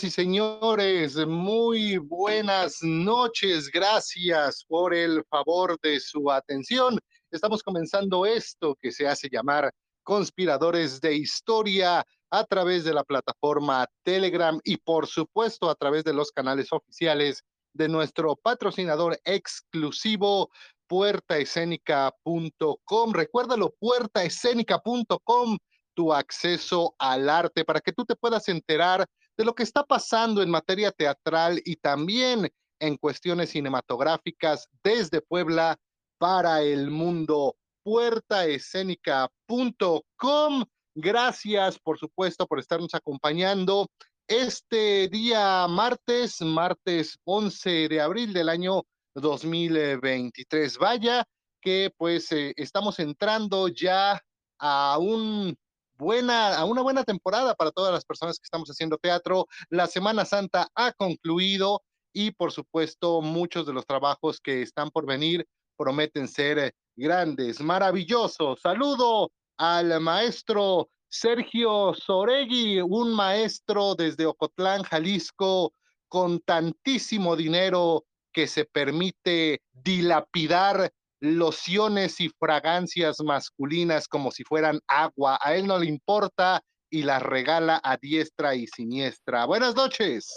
Señoras y señores, muy buenas noches. Gracias por el favor de su atención. Estamos comenzando esto que se hace llamar Conspiradores de Historia a través de la plataforma Telegram y por supuesto a través de los canales oficiales de nuestro patrocinador exclusivo puertaescénica.com. Recuérdalo, puertaescénica.com, tu acceso al arte para que tú te puedas enterar de lo que está pasando en materia teatral y también en cuestiones cinematográficas desde Puebla para el mundo. Puertaescénica.com. Gracias, por supuesto, por estarnos acompañando este día martes, martes 11 de abril del año 2023. Vaya que pues eh, estamos entrando ya a un buena, a una buena temporada para todas las personas que estamos haciendo teatro. La Semana Santa ha concluido y por supuesto muchos de los trabajos que están por venir prometen ser grandes, maravillosos. Saludo al maestro Sergio Soregui, un maestro desde Ocotlán, Jalisco, con tantísimo dinero que se permite dilapidar lociones y fragancias masculinas como si fueran agua. A él no le importa y las regala a diestra y siniestra. Buenas noches.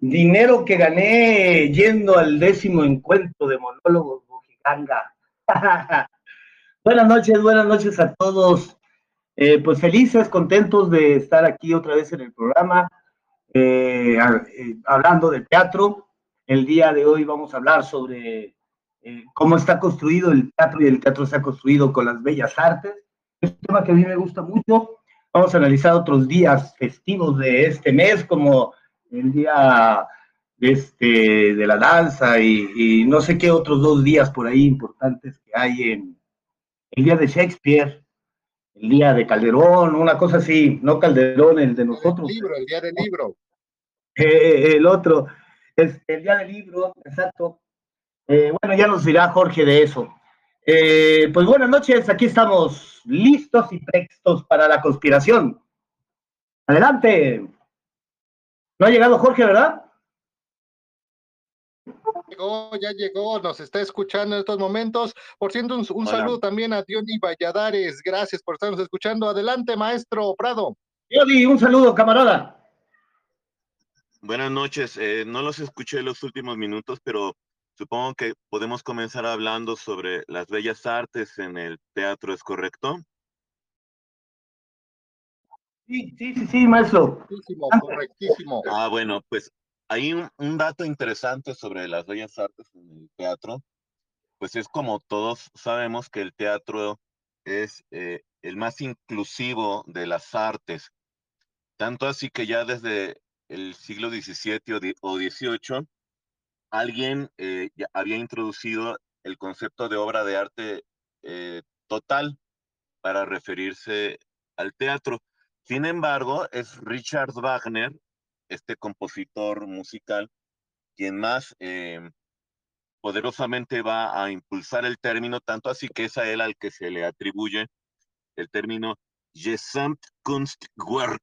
Dinero que gané yendo al décimo encuentro de monólogos Bojiganga. buenas noches, buenas noches a todos. Eh, pues felices, contentos de estar aquí otra vez en el programa, eh, eh, hablando de teatro. El día de hoy vamos a hablar sobre eh, cómo está construido el teatro y el teatro se ha construido con las bellas artes. Es un tema que a mí me gusta mucho. Vamos a analizar otros días festivos de este mes, como el día de, este, de la danza y, no sé qué otros dos días por ahí importantes que hay en el día de Shakespeare, el día de Calderón, una cosa así, no Calderón, el de nosotros. El libro, el día del libro. Eh, el otro, es el día del libro, exacto. Eh, bueno, ya nos dirá Jorge de eso. Eh, pues buenas noches, aquí estamos listos y prestos para la conspiración. Adelante. No ha llegado Jorge, ¿verdad? Llegó, ya llegó, nos está escuchando en estos momentos. Por cierto, un, saludo también a Diony Valladares. Gracias por estarnos escuchando. Adelante, maestro Prado. Diony, un saludo, camarada. Buenas noches. Eh, no los escuché los últimos minutos, pero Supongo que podemos comenzar hablando sobre las bellas artes en el teatro, ¿es correcto? Sí, sí, sí, sí, maestro. Correctísimo, Ah, bueno, pues hay un, dato interesante sobre las bellas artes en el teatro. Pues es como todos sabemos que el teatro es eh, el más inclusivo de las artes. Tanto así que ya desde el siglo XVII o XVIII alguien eh, había introducido el concepto de obra de arte eh, total para referirse al teatro. Sin embargo, es Richard Wagner, este compositor musical, quien más eh, poderosamente va a impulsar el término, tanto así que es a él al que se le atribuye el término Gesamtkunstwerk,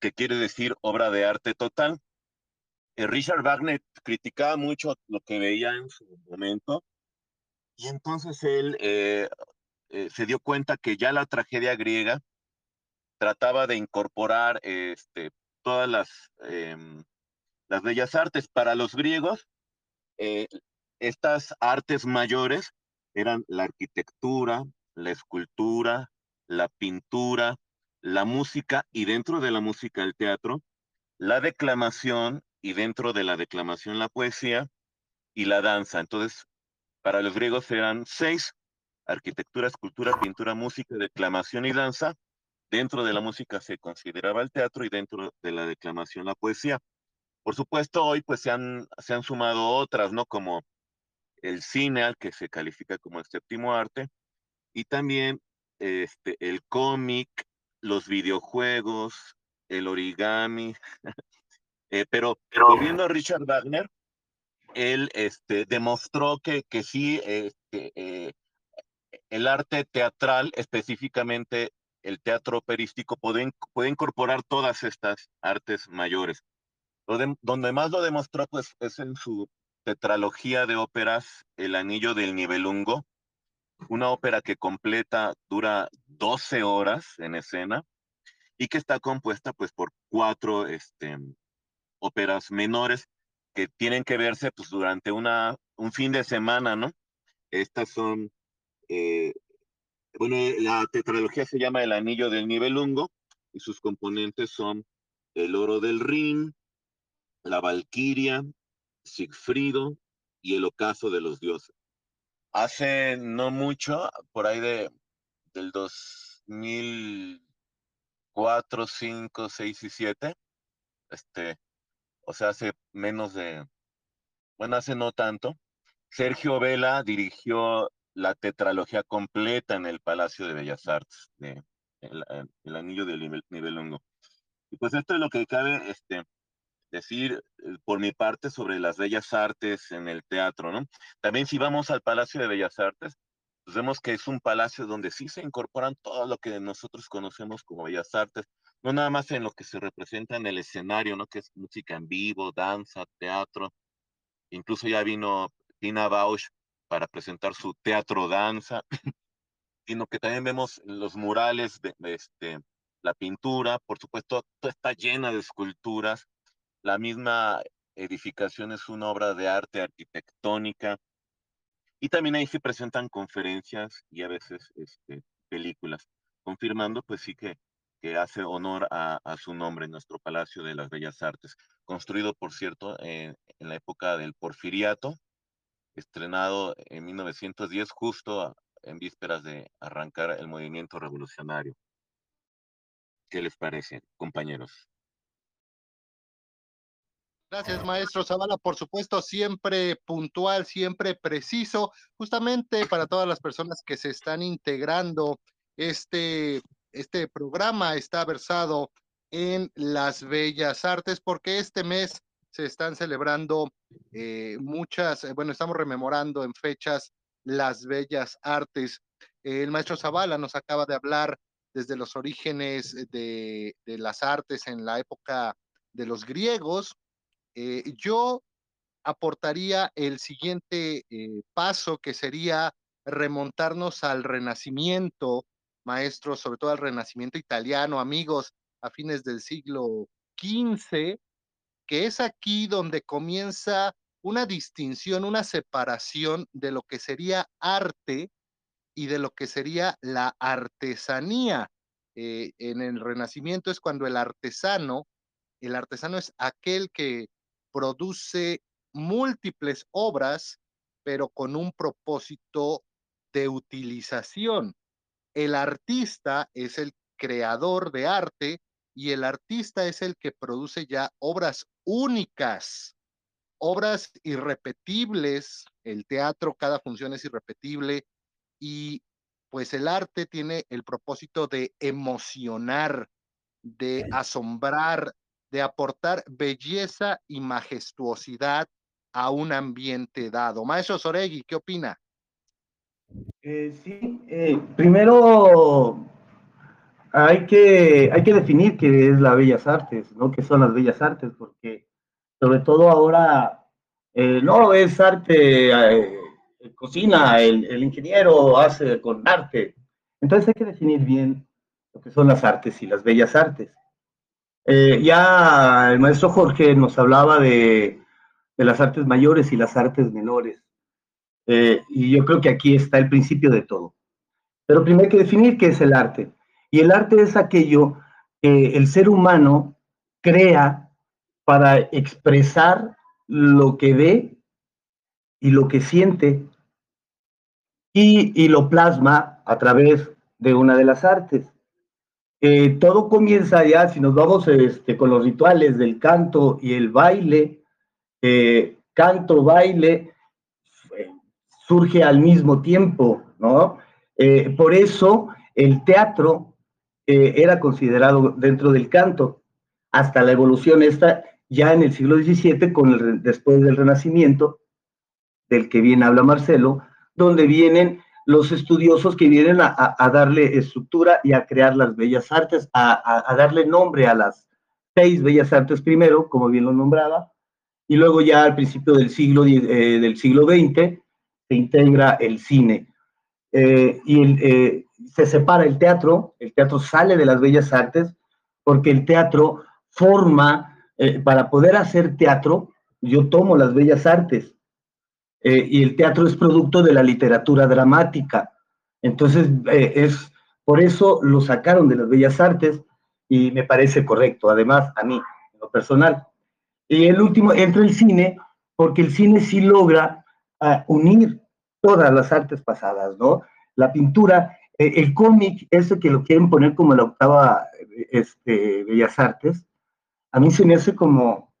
que quiere decir obra de arte total. Eh, Richard Wagner criticaba mucho lo que veía en su momento y entonces él eh, eh, se dio cuenta que ya la tragedia griega trataba de incorporar este, todas em, las bellas artes. Para los griegos, estas artes mayores eran la arquitectura, la escultura, la pintura, la música y dentro de la música el teatro, la declamación y dentro de la declamación la poesía y la danza. Entonces, para los griegos eran seis, arquitectura, escultura, pintura, música, declamación y danza. Dentro de la música se consideraba el teatro y dentro de la declamación la poesía. Por supuesto, hoy pues se han, se han sumado otras, ¿no? Como el cine, al que se califica como el séptimo arte, y también este, el cómic, los videojuegos, el origami, Eh, pero, volviendo a Richard Wagner, él este, demostró que, que sí, este, eh, el arte teatral, específicamente el teatro operístico puede, puede incorporar todas estas artes mayores. donde más lo demostró pues, es en su tetralogía de óperas El Anillo del Nibelungo, una ópera que completa, dura 12 horas en escena y que está compuesta pues por cuatro este, óperas menores que tienen que verse pues durante una, un fin de semana, ¿no? Estas son, eh, bueno, la tetralogía se llama El Anillo del Nibelungo y sus componentes son El Oro del Rin, La Valquiria, Sigfrido y El Ocaso de los Dioses. Hace no mucho, por ahí de, del 2004, 5, 6 y 7, este, o sea, hace menos de, bueno, hace no tanto, Sergio Vela dirigió la tetralogía completa en el Palacio de Bellas Artes, de el, Anillo del nivel, Nivelongo. Y pues esto es lo que cabe este, decir eh, por mi parte sobre las bellas artes en el teatro, ¿no? También si vamos al Palacio de Bellas Artes, pues vemos que es un palacio donde sí se incorporan todo lo que nosotros conocemos como bellas artes, no nada más en lo que se representa en el escenario, ¿no? Que es música en vivo, danza, teatro. Incluso ya vino Tina Bausch para presentar su teatro danza, sino que también vemos los murales de, este, la pintura, por supuesto, está llena de esculturas. La misma edificación es una obra de arte arquitectónica. Y también ahí se presentan conferencias y a veces este, películas, confirmando pues sí que que hace honor a, su nombre, nuestro Palacio de las Bellas Artes, construido, por cierto, en, la época del Porfiriato, estrenado en 1910, justo en vísperas de arrancar el movimiento revolucionario. ¿Qué les parece, compañeros? Gracias, maestro Zavala. Por supuesto, siempre puntual, siempre preciso, justamente para todas las personas que se están integrando este este programa está versado en las bellas artes porque este mes se están celebrando eh, muchas, eh, bueno, estamos rememorando en fechas las bellas artes. el maestro Zavala nos acaba de hablar desde los orígenes de, las artes en la época de los griegos. Eh, yo aportaría el siguiente paso que sería remontarnos al renacimiento maestros, sobre todo al Renacimiento italiano, amigos a fines del siglo XV, que es aquí donde comienza una distinción, una separación de lo que sería arte y de lo que sería la artesanía. Eh, en el Renacimiento es cuando el artesano, el artesano es aquel que produce múltiples obras, pero con un propósito de utilización. El artista es el creador de arte y el artista es el que produce ya obras únicas, obras irrepetibles. El teatro, cada función es irrepetible y pues el arte tiene el propósito de emocionar, de asombrar, de aportar belleza y majestuosidad a un ambiente dado. Maestro Soregui, ¿qué opina? Eh, sí, eh, primero hay que, hay que definir qué es la Bellas Artes, ¿no? ¿Qué son las Bellas Artes? Porque sobre todo ahora eh, no es arte, cocina, el, el, ingeniero hace con arte. Entonces hay que definir bien lo que son las artes y las bellas artes. ya el maestro Jorge nos hablaba de, de las artes mayores y las artes menores. Eh, y yo creo que aquí está el principio de todo. Pero primero hay que definir qué es el arte. Y el arte es aquello que el ser humano crea para expresar lo que ve y lo que siente y, lo plasma a través de una de las artes. Eh, todo comienza ya, si nos vamos este, con los rituales del canto y el baile, eh, canto, baile, surge al mismo tiempo, ¿no? Eh, por eso el teatro eh, era considerado dentro del canto, hasta la evolución esta ya en el siglo XVII, con después del Renacimiento, del que bien habla Marcelo, donde vienen los estudiosos que vienen a, darle estructura y a crear las bellas artes, a, darle nombre a las seis bellas artes primero, como bien lo nombraba, y luego ya al principio del siglo, eh, del siglo XX se integra el cine. Eh, y eh, se separa el teatro, el teatro sale de las bellas artes, porque el teatro forma, para poder hacer teatro, yo tomo las bellas artes, eh, y el teatro es producto de la literatura dramática. Entonces, eh, es por eso lo sacaron de las bellas artes y me parece correcto, además, a mí, en lo personal. Y el último, entra el cine, porque el cine sí logra ah, unir todas las artes pasadas, ¿no? La pintura, eh, el cómic, ese que lo quieren poner como la octava este, Bellas Artes, a mí se me hace como,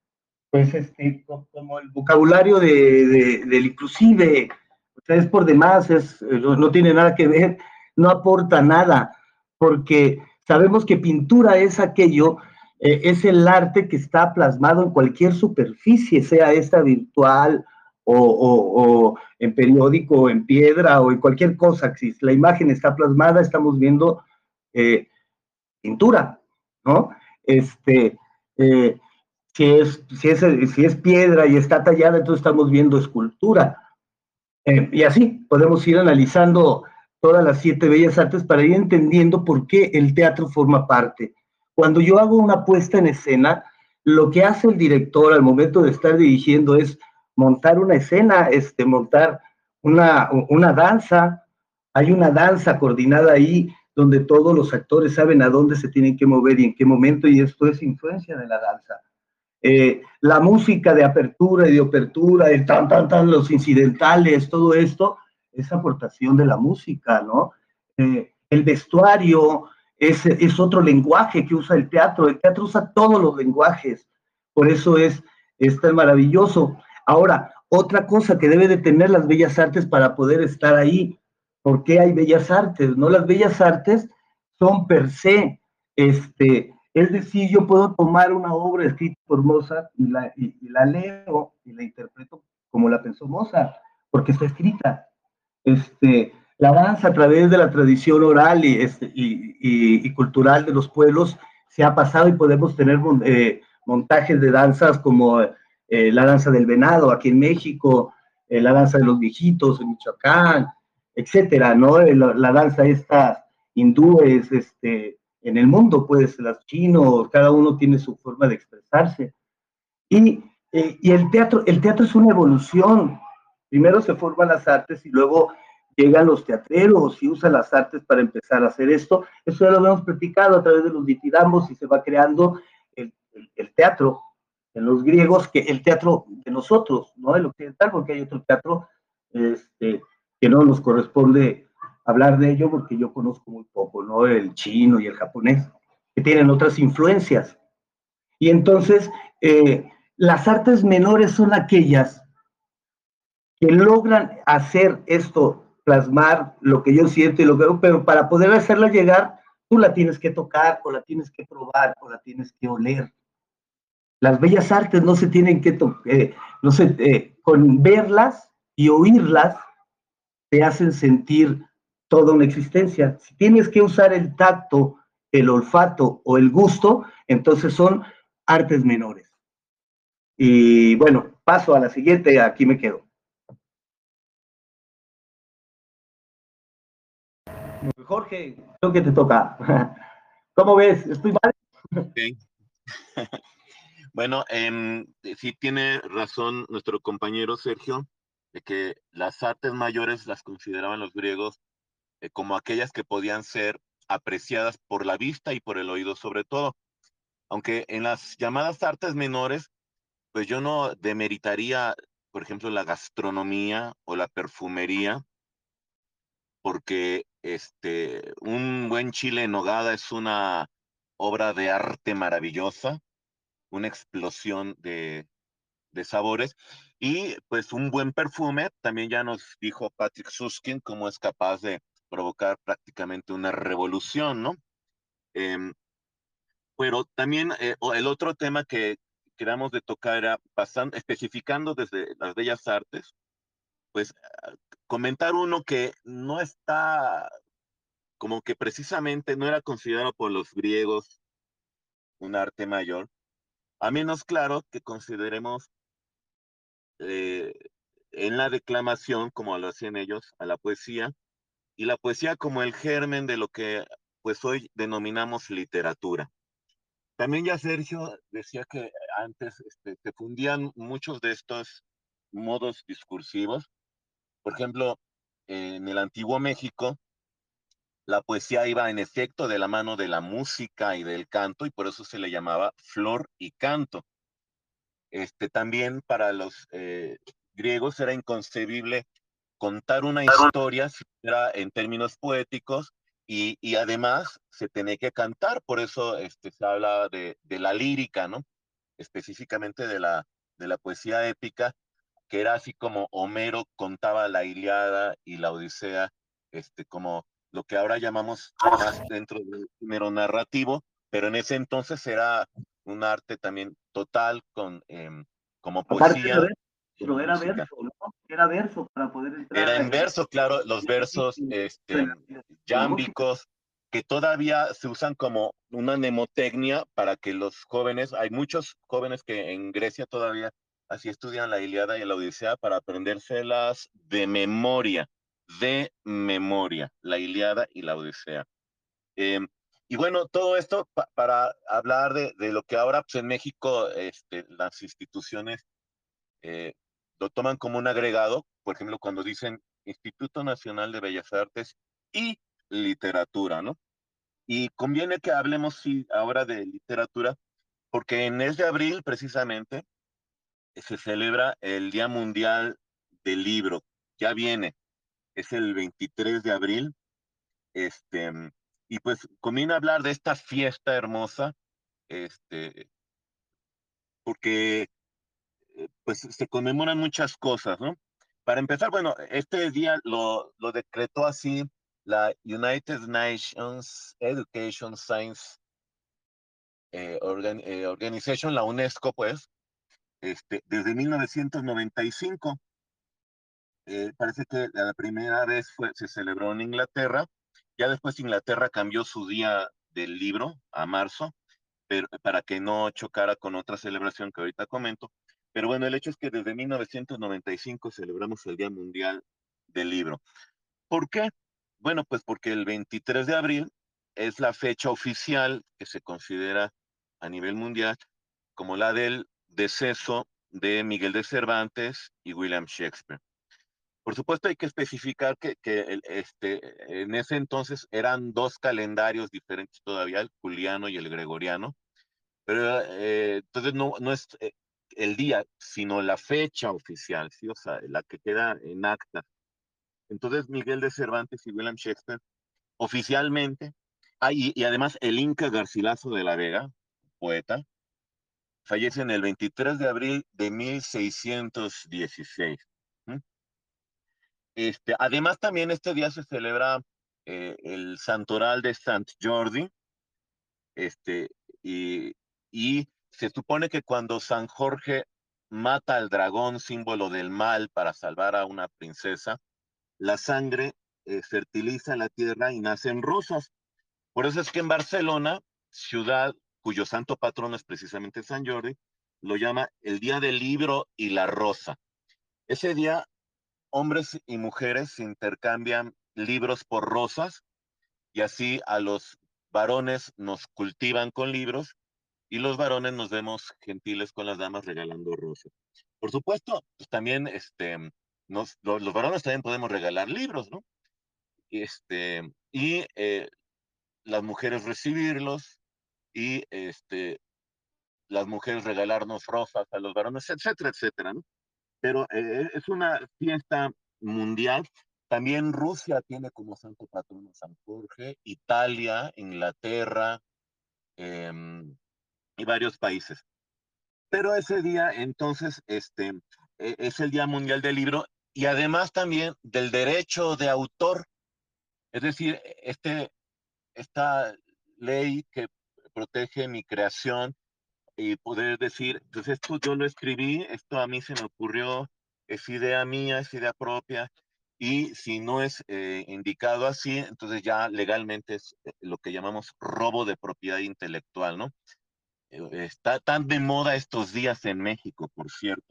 pues este, como el vocabulario de, del inclusive, o es por demás, es, no, tiene nada que ver, no aporta nada, porque sabemos que pintura es aquello, eh, es el arte que está plasmado en cualquier superficie, sea esta virtual o, en periódico, o en piedra, o en cualquier cosa. Si la imagen está plasmada, estamos viendo eh, pintura, ¿no? Este, eh, si es, si es, si es piedra y está tallada, entonces estamos viendo escultura. Eh, y así podemos ir analizando todas las siete bellas artes para ir entendiendo por qué el teatro forma parte. Cuando yo hago una puesta en escena, lo que hace el director al momento de estar dirigiendo es montar una escena, este, montar una, una danza. Hay una danza coordinada ahí donde todos los actores saben a dónde se tienen que mover y en qué momento, y esto es influencia de la danza. Eh, la música de apertura y de apertura, el tan, tan, tan, los incidentales, todo esto, es aportación de la música, ¿no? Eh, el vestuario es, es otro lenguaje que usa el teatro, el teatro usa todos los lenguajes, por eso es, es tan maravilloso. Ahora, otra cosa que debe de tener las bellas artes para poder estar ahí, ¿por qué hay bellas artes? ¿No? Las bellas artes son per se, este, es decir, yo puedo tomar una obra escrita por Mozart y la, la leo y la interpreto como la pensó Mozart, porque está escrita. Este, la danza a través de la tradición oral y, este, y, cultural de los pueblos se ha pasado y podemos tener eh, montajes de danzas como eh, la danza del venado aquí en México, eh, la danza de los viejitos en Michoacán, etcétera, ¿no? La, la danza esta hindúes, este, en el mundo, pues, los chinos, cada uno tiene su forma de expresarse. Y, eh, y, el, teatro, el teatro es una evolución. Primero se forman las artes y luego llegan los teatreros y usan las artes para empezar a hacer esto. Eso ya lo hemos platicado a través de los ditidambos y se va creando el, el, teatro en los griegos, que el teatro de nosotros, no el occidental, porque hay otro teatro este, que no nos corresponde hablar de ello porque yo conozco muy poco, ¿no? El chino y el japonés, que tienen otras influencias. Y entonces, eh, las artes menores son aquellas que logran hacer esto, plasmar lo que yo siento y lo que veo, pero para poder hacerla llegar, tú la tienes que tocar o la tienes que probar o la tienes que oler. Las bellas artes no se tienen que tocar, eh, no sé, eh, con verlas y oírlas te hacen sentir toda una existencia. Si tienes que usar el tacto, el olfato o el gusto, entonces son artes menores. Y bueno, paso a la siguiente, aquí me quedo. Jorge, creo que te toca. ¿Cómo ves? ¿Estoy mal? bueno, eh, sí tiene razón nuestro compañero Sergio, de que las artes mayores las consideraban los griegos eh, como aquellas que podían ser apreciadas por la vista y por el oído sobre todo. Aunque en las llamadas artes menores, pues yo no demeritaría, por ejemplo, la gastronomía o la perfumería, porque este, un buen chile en nogada es una obra de arte maravillosa, una explosión de, de sabores. Y pues un buen perfume, también ya nos dijo Patrick Suskin cómo es capaz de provocar prácticamente una revolución, ¿no? Em, pero también eh, el otro tema que queramos de tocar era pasando, especificando desde las bellas artes, pues comentar uno que no está como que precisamente no era considerado por los griegos un arte mayor, a menos claro que consideremos eh, en la declamación, como lo hacían ellos, a la poesía, y la poesía como el germen de lo que pues hoy denominamos literatura. También ya Sergio decía que antes este, se fundían muchos de estos modos discursivos. Por ejemplo, en el antiguo México, la poesía iba en efecto de la mano de la música y del canto y por eso se le llamaba flor y canto. Este, también para los eh, griegos era inconcebible contar una historia en términos poéticos y, y, además se tenía que cantar, por eso este, se habla de, de, la lírica, ¿no? Específicamente de la, de la poesía épica, que era así como Homero contaba la Iliada y la Odisea, este, como lo que ahora llamamos más dentro del género narrativo, pero en ese entonces era un arte también total con eh, como poesía. Pero era verso, ¿no? Era verso para poder entrar. Era en verso, claro, los versos este, yámbicos que todavía se usan como una mnemotecnia para que los jóvenes, hay muchos jóvenes que en Grecia todavía así estudian la Iliada y la Odisea para aprendérselas de memoria, de memoria, la Iliada y la Odisea. Eh, y bueno, todo esto para hablar de, de, lo que ahora pues, en México este, las instituciones eh, lo toman como un agregado, por ejemplo, cuando dicen Instituto Nacional de Bellas Artes y Literatura, ¿no? Y conviene que hablemos sí, ahora de literatura, porque en mes de abril, precisamente, se celebra el Día Mundial del Libro. Ya viene, es el 23 de abril. Este, y pues conviene hablar de esta fiesta hermosa, este, porque eh, pues se conmemoran muchas cosas, ¿no? Para empezar, bueno, este día lo, lo decretó así la United Nations Education Science eh, eh, Organization, la UNESCO, pues, este, desde 1995. Parece que la primera vez fue, se celebró en Inglaterra, ya después Inglaterra cambió su día del libro a marzo, pero, para que no chocara con otra celebración que ahorita comento, pero bueno, el hecho es que desde 1995 celebramos el Día Mundial del Libro. ¿Por qué? Bueno, pues porque el 23 de abril es la fecha oficial que se considera a nivel mundial como la del deceso de Miguel de Cervantes y William Shakespeare. Por supuesto hay que especificar que, que este, en ese entonces eran dos calendarios diferentes todavía, el juliano y el gregoriano, pero eh, entonces no, no es, eh, el día, sino la fecha oficial, ¿sí? O sea, la que queda en acta. Entonces, Miguel de Cervantes y William Shakespeare, oficialmente, ah, y, además el Inca Garcilaso de la Vega, poeta, fallece en el 23 de abril de 1616. Este, además, también este día se celebra eh, el Santoral de Sant Jordi, este, y, se supone que cuando San Jorge mata al dragón, símbolo del mal, para salvar a una princesa, la sangre eh, fertiliza la tierra y nacen rosas. Por eso es que en Barcelona, ciudad cuyo santo patrón es precisamente San Jordi, lo llama el Día del Libro y la Rosa. Ese día, hombres y mujeres intercambian libros por rosas y así a los varones nos cultivan con libros y los varones nos vemos gentiles con las damas regalando rosas. Por supuesto, pues también este, los, varones también podemos regalar libros, ¿no? Este, y eh, las mujeres recibirlos y este, las mujeres regalarnos rosas a los varones, etcétera, etcétera, ¿no? Pero eh, es una fiesta mundial. También Rusia tiene como santo patrono San Jorge, Italia, Inglaterra, eh, y varios países. Pero ese día, entonces, este, e, es el Día Mundial del Libro y además también del derecho de autor. Es decir, este, esta ley que protege mi creación y poder decir, pues esto yo lo escribí, esto a mí se me ocurrió, es idea mía, es idea propia, y si no es eh, indicado así, entonces ya legalmente es eh, lo que llamamos robo de propiedad intelectual, ¿no? Eh, está tan de moda estos días en México, por cierto.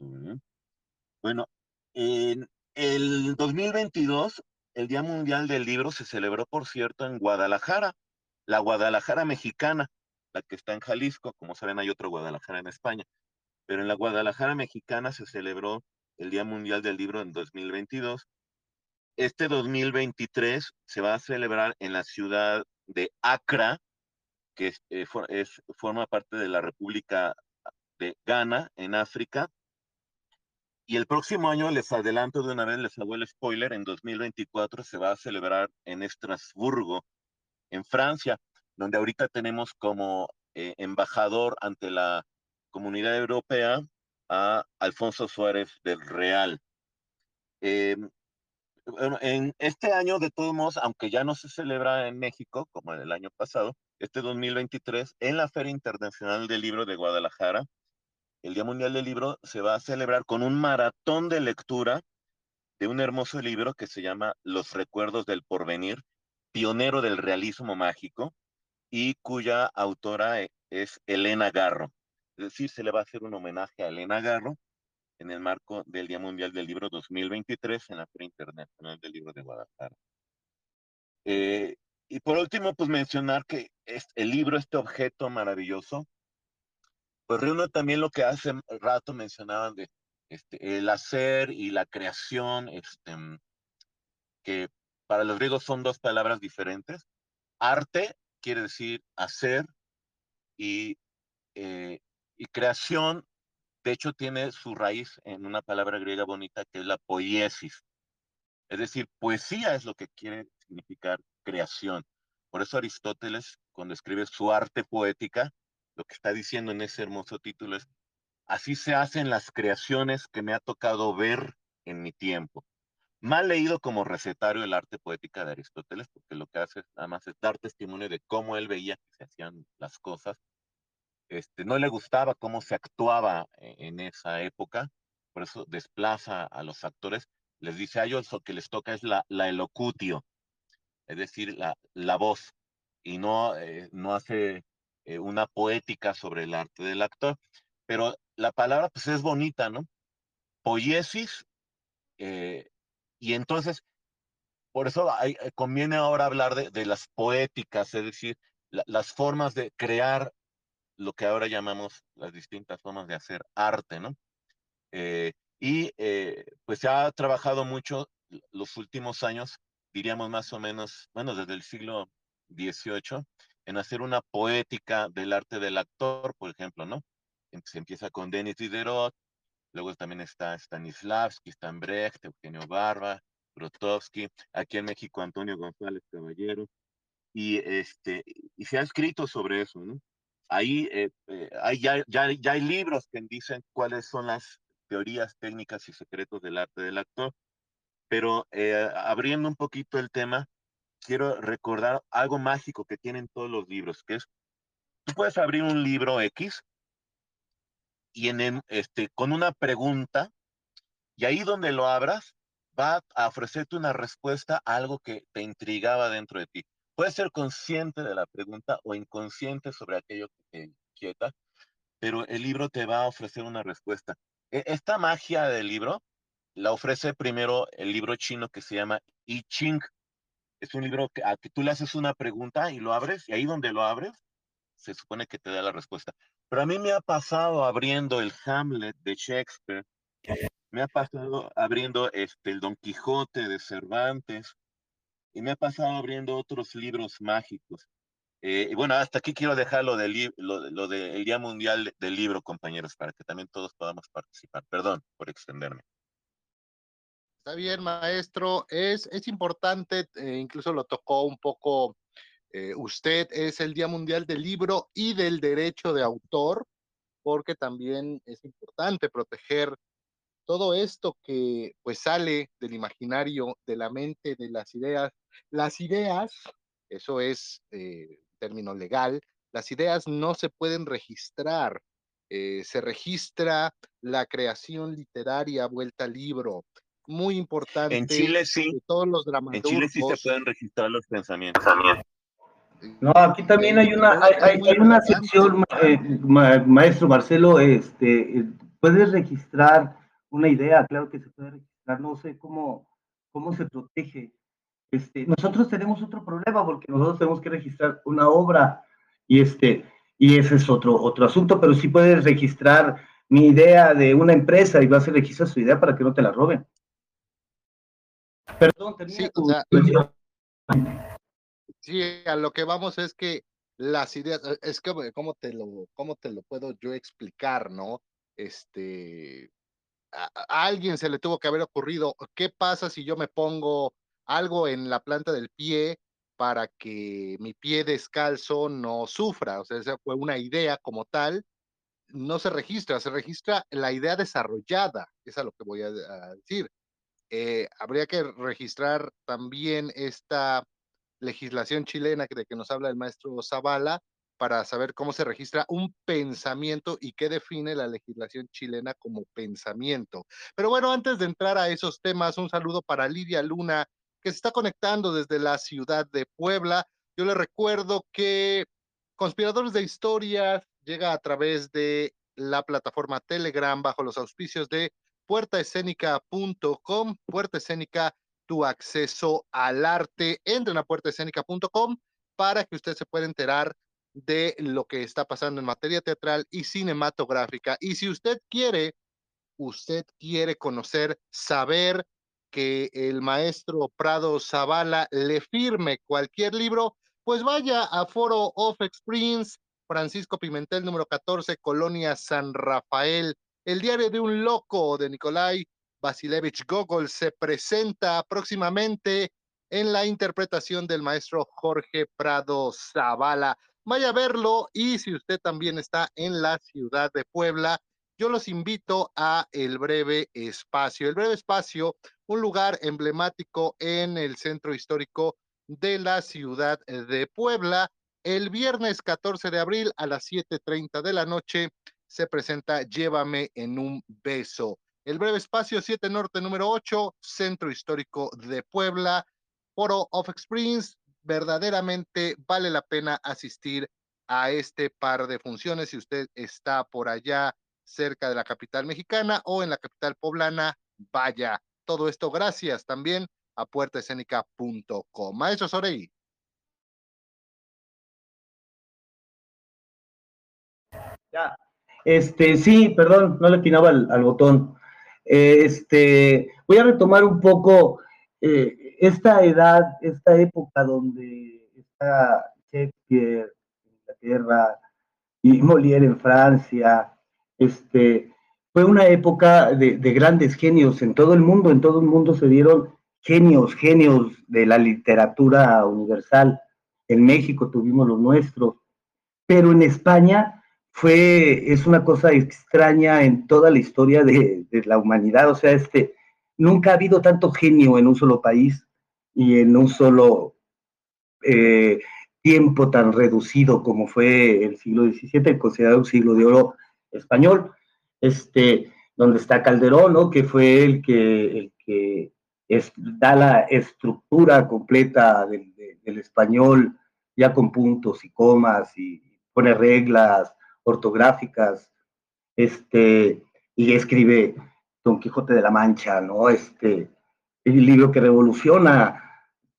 Bueno, en el 2022, el Día Mundial del Libro se celebró, por cierto, en Guadalajara, la Guadalajara mexicana, la que está en Jalisco, como saben hay otro Guadalajara en España, pero en la Guadalajara mexicana se celebró el Día Mundial del Libro en 2022 este 2023 se va a celebrar en la ciudad de Accra, que eh, es, forma parte de la República de Ghana, en África. Y el próximo año, les adelanto de una vez, les hago el spoiler, en 2024 se va a celebrar en Estrasburgo, en Francia, donde ahorita tenemos como eh, embajador ante la comunidad europea a Alfonso Suárez del Real. Em, en este año, de todos modos, aunque ya no se celebra en México, como en el año pasado, este 2023, en la Feria Internacional del Libro de Guadalajara, el Día Mundial del Libro se va a celebrar con un maratón de lectura de un hermoso libro que se llama Los Recuerdos del Porvenir, pionero del realismo mágico, y cuya autora e, es Elena Garro. Es decir, se le va a hacer un homenaje a Elena Garro en el marco del Día Mundial del Libro 2023 en la Feria Internacional del Libro de Guadalajara. Eh, y por último, pues mencionar que el libro, este objeto maravilloso, pues reúne también lo que hace rato mencionaban de este, el hacer y la creación, este, que para los griegos son dos palabras diferentes. Arte quiere decir hacer y, eh, y creación de hecho, tiene su raíz en una palabra griega bonita que es la poiesis. Es decir, poesía es lo que quiere significar creación. Por eso Aristóteles, cuando escribe su arte poética, lo que está diciendo en ese hermoso título es, así se hacen las creaciones que me ha tocado ver en mi tiempo. Mal leído como recetario el arte poética de Aristóteles, porque lo que hace nada más es dar testimonio de cómo él veía que se hacían las cosas este, no le gustaba cómo se actuaba e, en esa época, por eso desplaza a los actores, les dice a ellos lo que les toca es la, la elocutio, es decir, la, la voz, y no, eh, no hace eh, una poética sobre el arte del actor, pero la palabra pues es bonita, ¿no? Poiesis, eh, y entonces, por eso hay, conviene ahora hablar de, de, las poéticas, es decir, las formas de crear lo que ahora llamamos las distintas formas de hacer arte, ¿no? Eh, y eh, pues se ha trabajado mucho los últimos años, diríamos más o menos, bueno, desde el siglo XVIII, en hacer una poética del arte del actor, por ejemplo, ¿no? Se empieza con Denis Diderot, luego también está Stanislavski, está Brecht, Eugenio Barba, Grotowski, aquí en México Antonio González Caballero, y, este, y se ha escrito sobre eso, ahí eh, eh, hay, ya, ya, ya, hay libros que dicen cuáles son las teorías técnicas y secretos del arte del actor, pero eh, abriendo un poquito el tema, quiero recordar algo mágico que tienen todos los libros, que es, tú puedes abrir un libro X y en, este, con una pregunta, y ahí donde lo abras, va a ofrecerte una respuesta a algo que te intrigaba dentro de ti. Puedes ser consciente de la pregunta o inconsciente sobre aquello que te inquieta, pero el libro te va a ofrecer una respuesta. E, esta magia del libro la ofrece primero el libro chino que se llama I Ching. Es un libro que, a que tú le haces una pregunta y lo abres, y ahí donde lo abres, se supone que te da la respuesta. Pero a mí me ha pasado abriendo el Hamlet de Shakespeare, me ha pasado abriendo este, el Don Quijote de Cervantes, y me ha pasado abriendo otros libros mágicos. Eh, y bueno, hasta aquí quiero dejar lo del, lo, del Día Mundial del Libro, compañeros, para que también todos podamos participar. Perdón por extenderme. Está bien, maestro. Es, es importante, eh, incluso lo tocó un poco eh, usted, es el Día Mundial del Libro y del Derecho de Autor, porque también es importante proteger todo esto que pues sale del imaginario, de la mente, de las ideas. Las ideas, eso es eh, término legal, las ideas no se pueden registrar eh, se registra la creación literaria vuelta al libro. Muy importante. En Chile sí. Todos los En Chile sí se pueden registrar los pensamientos. No, aquí también hay una, hay, una sección, eh, maestro Marcelo, este, puedes registrar una idea, claro que se puede registrar, no sé cómo, cómo se protege. Este, nosotros tenemos otro problema porque nosotros tenemos que registrar una obra y este, y ese es otro, otro asunto, pero sí puedes registrar mi idea de una empresa y vas a registrar su idea para que no te la roben. Perdón, sí, sí, a lo que vamos es que las ideas, es que cómo te lo, cómo te lo puedo yo explicar, ¿no? Este, a, alguien se le tuvo que haber ocurrido, ¿qué pasa si yo me pongo algo en la planta del pie para que mi pie descalzo no sufra? O sea, esa fue una idea como tal, no se registra, se registra la idea desarrollada, es a lo que voy a, decir. Eh, habría que registrar también esta legislación chilena de que nos habla el maestro Zavala, para saber cómo se registra un pensamiento y qué define la legislación chilena como pensamiento. Pero bueno, antes de entrar a esos temas, un saludo para Lidia Luna, que se está conectando desde la ciudad de Puebla. Yo le recuerdo que Conspiradores de Historias llega a través de la plataforma Telegram bajo los auspicios de puertaescénica.com, Puerta tu acceso al arte. Entren a puertaescénica.com para que usted se pueda enterar de lo que está pasando en materia teatral y cinematográfica. Y si usted quiere, usted quiere conocer, saber que el maestro Prado Zavala le firme cualquier libro, pues vaya a Foro of Experience, Francisco Pimentel, número 14, Colonia San Rafael. El diario de un loco de Nikolai Vasilevich Gogol se presenta próximamente en la interpretación del maestro Jorge Prado Zavala vaya a verlo y si usted también está en la ciudad de Puebla, yo los invito a El Breve Espacio. El Breve Espacio, un lugar emblemático en el centro histórico de la ciudad de Puebla. El viernes 14 de abril a las 7.30 de la noche se presenta Llévame en un beso. El breve espacio 7 Norte número 8, Centro Histórico de Puebla, Foro of Experience, verdaderamente vale la pena asistir a este par de funciones si usted está por allá cerca de la capital mexicana o en la capital poblana, vaya. Todo esto gracias también a puertaescénica.com. Maestro Sorey. Ya, este, sí, perdón, no le atinaba al, botón. Este, voy a retomar un poco eh, esta edad, esta época donde está Shakespeare en Inglaterra y Molière en Francia, este, fue una época de, grandes genios en todo el mundo, en todo el mundo se dieron genios, genios de la literatura universal. En México tuvimos los nuestros, pero en España fue, es una cosa extraña en toda la historia de, de la humanidad, o sea, este, nunca ha habido tanto genio en un solo país y en un solo eh, tiempo tan reducido como fue el siglo XVII, considerado un siglo de oro español, este, donde está Calderón, ¿no? que fue el que, el que da la estructura completa del, del, español, ya con puntos y comas, y pone reglas ortográficas, este, y escribe Don Quijote de la Mancha, ¿no? Este, el libro que revoluciona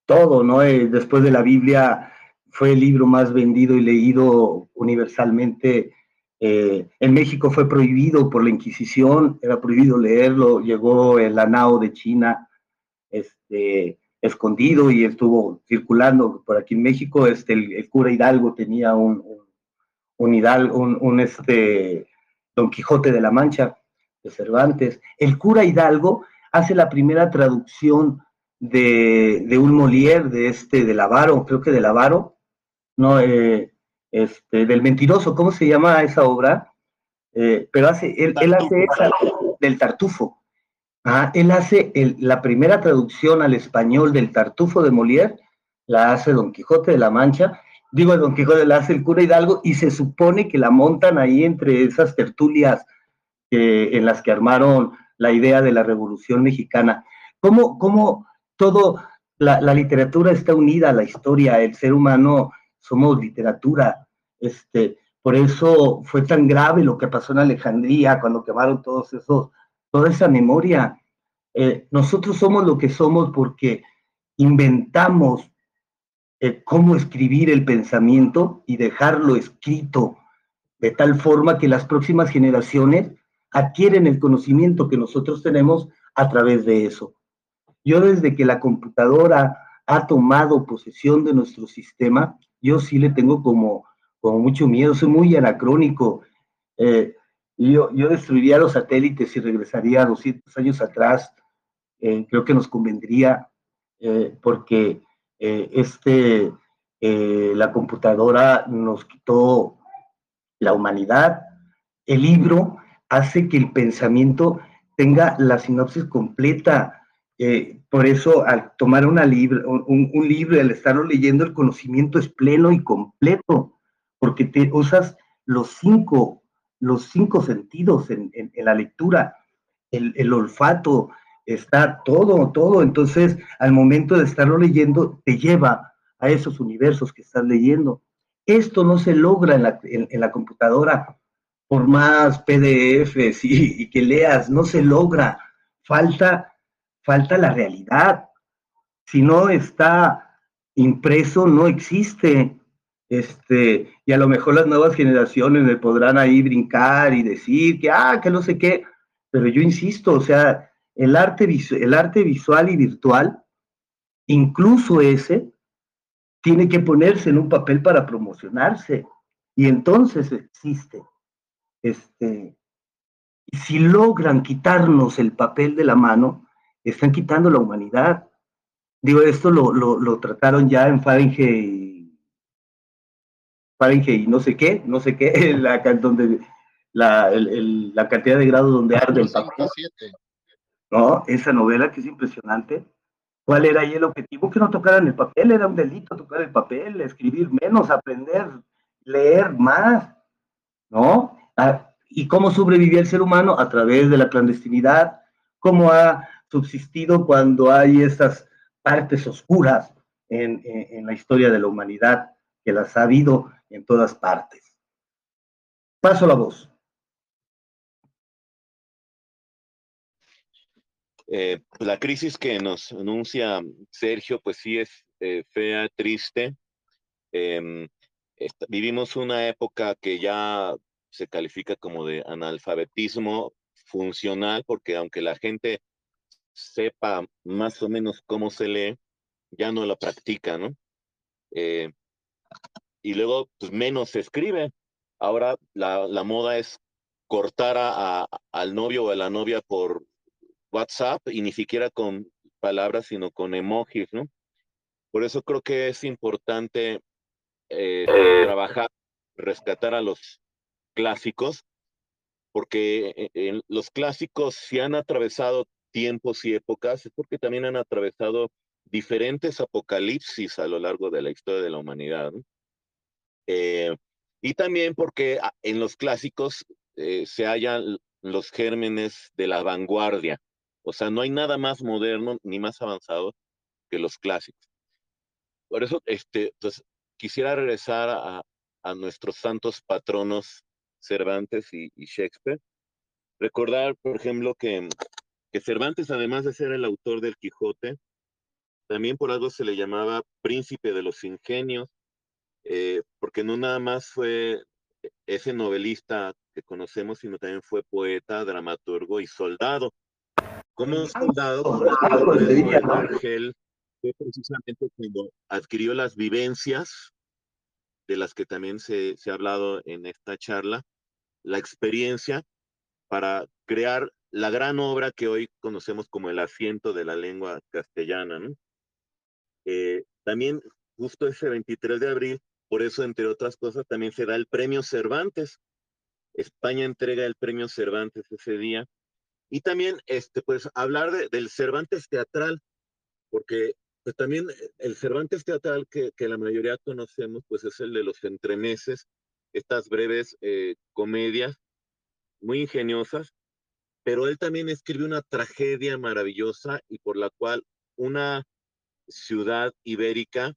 todo, ¿no? Eh, después de la Biblia fue el libro más vendido y leído universalmente. Eh, en México fue prohibido por la Inquisición, era prohibido leerlo, llegó el Anao de China, este, escondido y estuvo circulando por aquí en México. Este, el, cura Hidalgo tenía un, un, Hidalgo, un, este, Don Quijote de la Mancha de Cervantes. El cura Hidalgo hace la primera traducción de, un Molière, de este, de Lavaro, creo que de Lavaro, no, eh, este, del mentiroso, ¿cómo se llama esa obra? Eh, pero hace, él, hace esa, del Tartufo. Ah, él hace la primera traducción al español del Tartufo de Molière, la hace Don Quijote de la Mancha, digo, Don Quijote la hace el cura Hidalgo y se supone que la montan ahí entre esas tertulias en las que armaron la idea de la Revolución Mexicana. ¿Cómo, cómo todo, la, la, literatura está unida a la historia, el ser humano somos literatura, este, por eso fue tan grave lo que pasó en Alejandría cuando quemaron todos esos, toda esa memoria. Eh, nosotros somos lo que somos porque inventamos eh, cómo escribir el pensamiento y dejarlo escrito de tal forma que las próximas generaciones adquieren el conocimiento que nosotros tenemos a través de eso. Yo desde que la computadora ha tomado posesión de nuestro sistema, yo sí le tengo como, como mucho miedo, soy muy anacrónico. Eh, yo, yo destruiría los satélites y regresaría 200 años atrás. Eh, creo que nos convendría porque eh, este, eh, la computadora nos quitó la humanidad, el libro hace que el pensamiento tenga la sinopsis completa. Eh, por eso, al tomar una un, libro y al estarlo leyendo, el conocimiento es pleno y completo, porque te usas los cinco, los cinco sentidos en, la lectura, el, el, olfato, está todo, todo. Entonces, al momento de estarlo leyendo, te lleva a esos universos que estás leyendo. Esto no se logra en la, en, la computadora, por más PDFs y, que leas, no se logra. Falta, falta la realidad. Si no está impreso, no existe. Este, y a lo mejor las nuevas generaciones me podrán ahí brincar y decir que, ah, que no sé qué, pero yo insisto, o sea, el arte, el arte visual y virtual, incluso ese, tiene que ponerse en un papel para promocionarse. Y entonces existe. Este, si logran quitarnos el papel de la mano, están quitando la humanidad. Digo, esto lo, trataron ya en Fahrenheit, Fahrenheit no sé qué, no sé qué, la, donde, la, la cantidad de grados donde arde el papel. ¿No? Esa novela que es impresionante. ¿Cuál era ahí el objetivo? Que no tocaran el papel, era un delito tocar el papel, escribir menos, aprender, leer más, ¿no? Ah, ¿Y cómo sobrevivía el ser humano? A través de la clandestinidad, cómo ha subsistido cuando hay estas partes oscuras en, en la historia de la humanidad, que las ha habido en todas partes. Paso la voz. Eh, la crisis que nos anuncia Sergio, pues sí es eh, fea, triste. Em, vivimos una época que ya se califica como de analfabetismo funcional, porque aunque la gente sepa más o menos cómo se lee, ya no lo practica, ¿no? Eh, y luego, pues menos se escribe. Ahora la, la moda es cortar a, al novio o a la novia por WhatsApp y ni siquiera con palabras, sino con emojis, ¿no? Por eso creo que es importante eh, trabajar, rescatar a los clásicos, porque eh, en los clásicos si han atravesado tiempos y épocas, es porque también han atravesado diferentes apocalipsis a lo largo de la historia de la humanidad. ¿no? Eh, y también porque ah, en los clásicos se hallan los gérmenes de la vanguardia, o sea, no hay nada más moderno ni más avanzado que los clásicos. Por eso, este, pues, quisiera regresar a, nuestros santos patronos Cervantes y, Shakespeare. Recordar, por ejemplo, que, que Cervantes, además de ser el autor del Quijote, también por algo se le llamaba príncipe de los ingenios, eh, porque no nada más fue ese novelista que conocemos, sino también fue poeta, dramaturgo y soldado. Como un soldado, Ángel fue precisamente cuando adquirió las vivencias de las que también se, se ha hablado en esta charla, la experiencia para crear la gran obra que hoy conocemos como el asiento de la lengua castellana. ¿no? Eh, también justo ese 23 de abril, por eso entre otras cosas, también se da el premio Cervantes. España entrega el premio Cervantes ese día y también, este, pues, hablar del Cervantes teatral, porque pues también eh, el Cervantes teatral que, que, la mayoría conocemos, pues es el de los entremeses, estas breves eh, comedias muy ingeniosas, pero él también escribe una tragedia maravillosa y por la cual una ciudad ibérica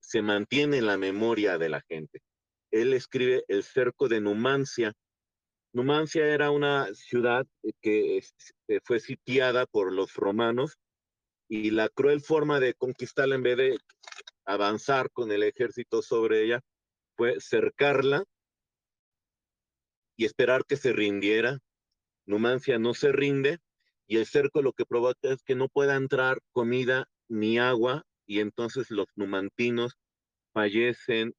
se mantiene en la memoria de la gente. Él escribe El cerco de Numancia. Numancia era una ciudad que fue sitiada por los romanos y la cruel forma de conquistarla en vez de avanzar con el ejército sobre ella fue cercarla y esperar que se rindiera. Numancia no se rinde y el cerco lo que provoca es que no pueda entrar comida ni agua y entonces los numantinos fallecen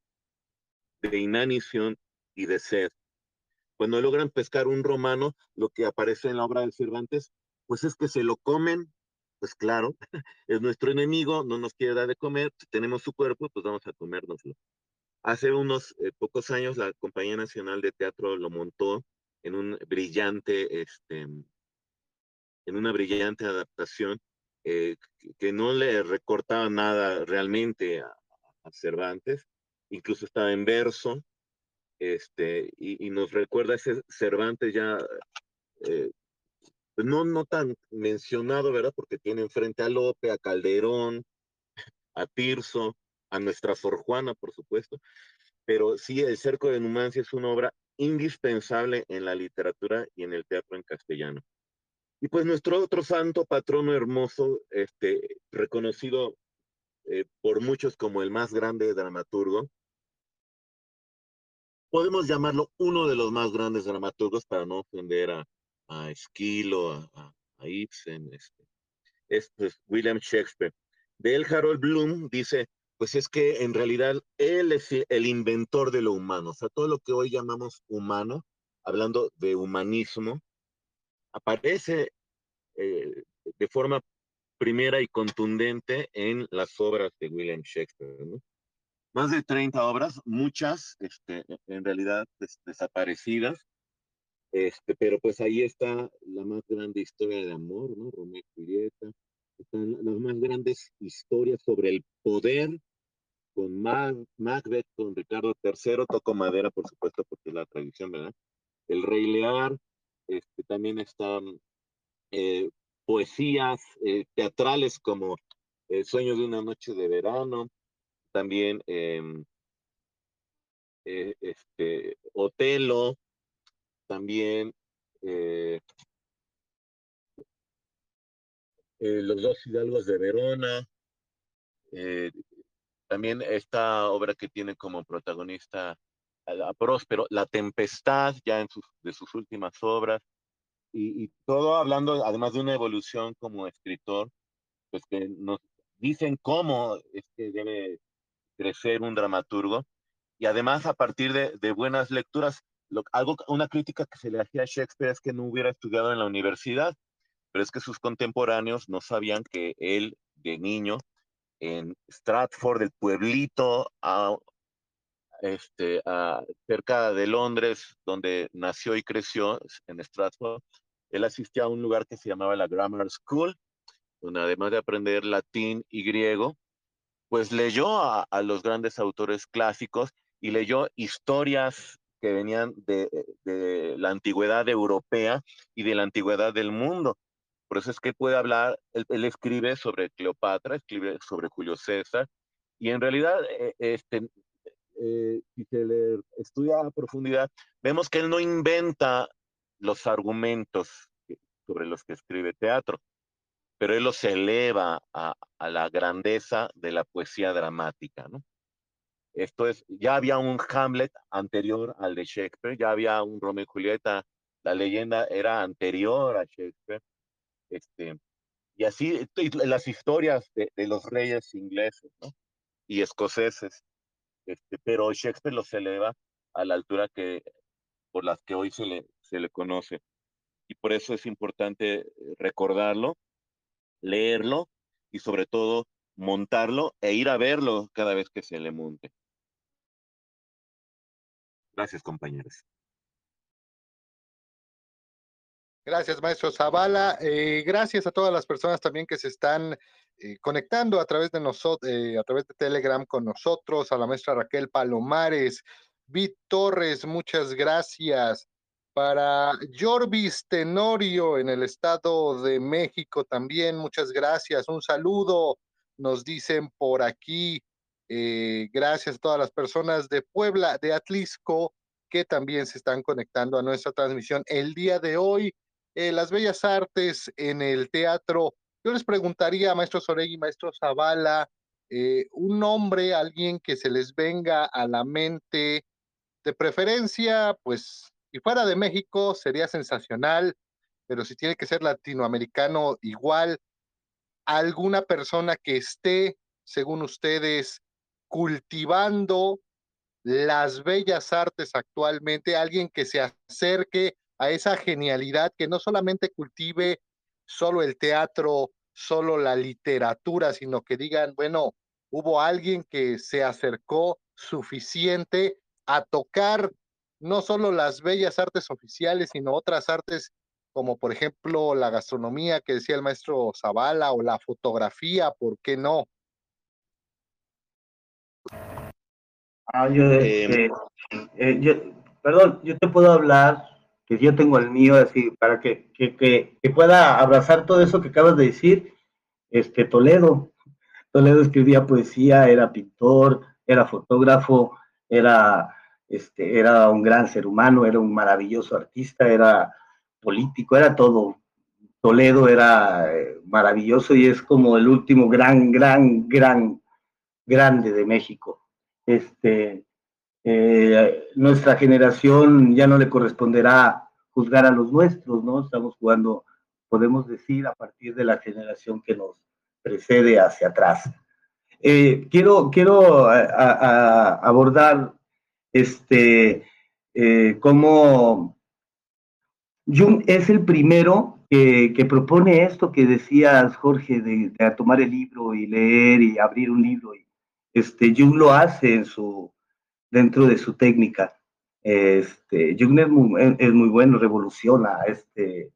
de inanición y de sed. Cuando logran pescar un romano, lo que aparece en la obra del Cervantes, pues es que se lo comen, pues claro, es nuestro enemigo, no nos quiere dar de comer, tenemos su cuerpo, pues vamos a comérnoslo. Hace unos eh, pocos años la Compañía Nacional de Teatro lo montó en un brillante, este, en una brillante adaptación eh, que no le recortaba nada realmente a, Cervantes, incluso estaba en verso, este, y, nos recuerda ese Cervantes ya, eh, pues no, no tan mencionado, ¿verdad? Porque tiene enfrente a Lope, a Calderón, a Tirso, a nuestra Sor por supuesto, pero sí, El Cerco de Numancia es una obra indispensable en la literatura y en el teatro en castellano. Y pues nuestro otro santo patrono hermoso, este, reconocido eh, por muchos como el más grande dramaturgo, podemos llamarlo uno de los más grandes dramaturgos para no ofender a, a Esquilo, a, a, Ibsen, este, es pues, William Shakespeare. De él, Harold Bloom dice, pues es que en realidad él es el inventor de lo humano, o sea, todo lo que hoy llamamos humano, hablando de humanismo, aparece eh, de forma primera y contundente en las obras de William Shakespeare. Más de 30 obras, muchas este, en realidad desaparecidas, este, pero pues ahí está la más grande historia de amor, ¿no? Romeo y Julieta, están las más grandes historias sobre el poder con Macbeth, con Ricardo III, toco madera, por supuesto, porque es la tradición, ¿verdad? El Rey Lear, este, también están eh, poesías eh, teatrales como El sueño de una noche de verano, también em, eh, este, Otelo, también Los dos hidalgos de Verona, también esta obra que tiene como protagonista a, Próspero, La Tempestad, ya en sus, de sus últimas obras, y, todo hablando además de una evolución como escritor, pues que nos dicen cómo es que debe crecer un dramaturgo, y además a partir de, buenas lecturas, lo, algo, una crítica que se le hacía a Shakespeare es que no hubiera estudiado en la universidad, pero es que sus contemporáneos no sabían que él de niño en Stratford, el pueblito a, este, a, cerca de Londres, donde nació y creció en Stratford, él asistía a un lugar que se llamaba la Grammar School, donde además de aprender latín y griego, pues leyó a, los grandes autores clásicos y leyó historias que venían de, la antigüedad europea y de la antigüedad del mundo. Por eso es que puede hablar, él, escribe sobre Cleopatra, escribe sobre Julio César, y en realidad, eh, este, eh, si se le estudia a profundidad, vemos que él no inventa los argumentos sobre los que escribe teatro, pero él los eleva a, la grandeza de la poesía dramática, ¿no? Esto es, ya había un Hamlet anterior al de Shakespeare, ya había un Romeo y Julieta, la leyenda era anterior a Shakespeare, este, y así las historias de, los reyes ingleses y escoceses, este, pero Shakespeare los eleva a la altura que, por las que hoy se le, se le conoce. Y por eso es importante eh, recordarlo, leerlo y sobre todo montarlo e ir a verlo cada vez que se le monte. Gracias, compañeros. Gracias, maestro Zavala. Eh, gracias a todas las personas también que se están eh, conectando a través de nosotros, eh, a través de Telegram con nosotros, a la maestra Raquel Palomares, Vit Torres, muchas gracias. Para Jorvis Tenorio en el Estado de México también, muchas gracias. Un saludo, nos dicen por aquí. gracias a todas las personas de Puebla, de Atlisco, que también se están conectando a nuestra transmisión el día de hoy. Eh, las bellas artes en el teatro. Yo les preguntaría, maestro Soregui, maestro Zavala, eh, un nombre, alguien que se les venga a la mente, de preferencia, pues, si fuera de México sería sensacional, pero si tiene que ser latinoamericano, igual, alguna persona que esté, según ustedes, cultivando las bellas artes actualmente, alguien que se acerque a esa genialidad que no solamente cultive solo el teatro, solo la literatura, sino que digan, bueno, hubo alguien que se acercó suficiente a tocar no solo las bellas artes oficiales, sino otras artes como por ejemplo la gastronomía que decía el maestro Zavala o la fotografía, ¿por qué no? Ah, yo, este, eh, yo, perdón, yo te puedo hablar que yo tengo el mío, así, para que, que, que, pueda abrazar todo eso que acabas de decir, este, Toledo. Toledo escribía poesía, era pintor, era fotógrafo, era, este, era un gran ser humano, era un maravilloso artista, era político, era todo. Toledo era eh, maravilloso y es como el último gran, gran, gran, grande de México. Este, eh, nuestra generación ya no le corresponderá juzgar a los nuestros, ¿no? Estamos jugando, podemos decir, a partir de la generación que nos precede hacia atrás. Eh, quiero quiero abordar este, eh, cómo Jung es el primero que, propone esto que decías, Jorge, de, tomar el libro y leer y abrir un libro. Este, Jung lo hace en su, dentro de su técnica. Este, Jung es muy, bueno, revoluciona este,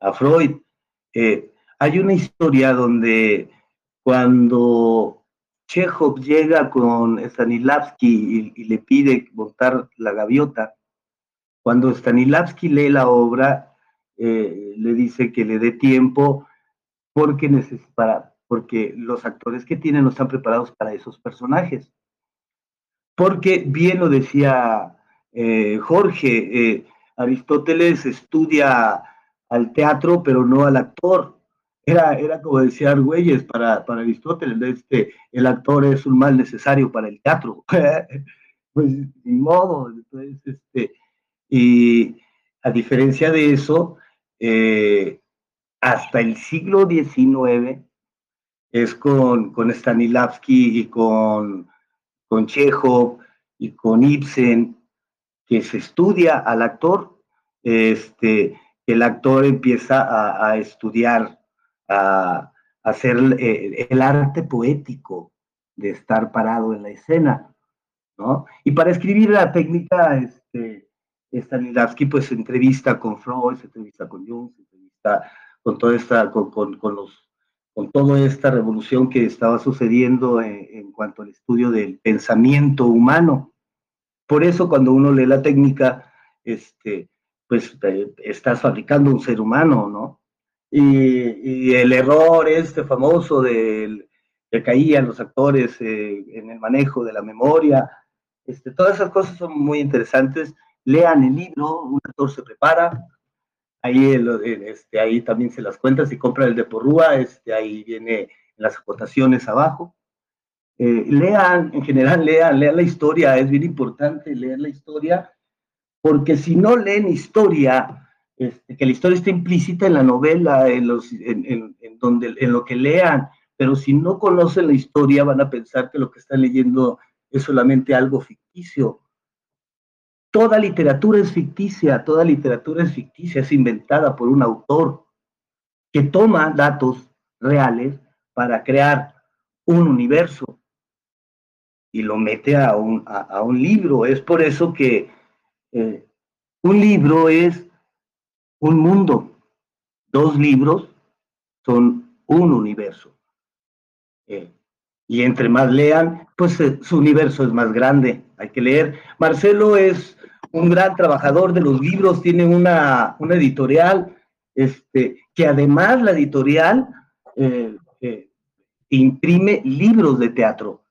a Freud. Eh, hay una historia donde cuando Chekhov llega con Stanislavski y, le pide montar la gaviota, cuando Stanislavski lee la obra, eh, le dice que le dé tiempo porque, porque los actores que tiene no están preparados para esos personajes porque bien lo decía eh, Jorge, eh, Aristóteles estudia al teatro, pero no al actor. Era, era como decía Argüelles para, para Aristóteles, este, el actor es un mal necesario para el teatro. pues ni modo. este, y a diferencia de eso, eh, hasta el siglo XIX es con, con Stanislavski y con con Chekhov y con Ibsen, que se estudia al actor, este, el actor empieza a, estudiar, a, hacer eh, el arte poético de estar parado en la escena, ¿no? Y para escribir la técnica, este, Stanislavski pues se entrevista con Freud, se entrevista con Jung, se entrevista con toda esta, con, con los con toda esta revolución que estaba sucediendo en, cuanto al estudio del pensamiento humano. Por eso cuando uno lee la técnica, este, pues eh, estás fabricando un ser humano, ¿no? Y, el error este famoso del que caían los actores eh, en el manejo de la memoria, este, todas esas cosas son muy interesantes. Lean el libro, un actor se prepara, Ahí, este, ahí también se las cuenta, si compra el de Porrúa, este, ahí viene las acotaciones abajo. Eh, lean, en general, lean, lean la historia, es bien importante leer la historia, porque si no leen historia, este, que la historia está implícita en la novela, en, los, en, donde, en lo que lean, pero si no conocen la historia van a pensar que lo que están leyendo es solamente algo ficticio. Toda literatura es ficticia, toda literatura es ficticia, es inventada por un autor que toma datos reales para crear un universo y lo mete a un, a, un libro. Es por eso que eh, un libro es un mundo. Dos libros son un universo. Eh, y entre más lean, pues eh, su universo es más grande. Hay que leer. Marcelo es un gran trabajador de los libros, tiene una, una editorial, este, que además la editorial eh, imprime libros de teatro.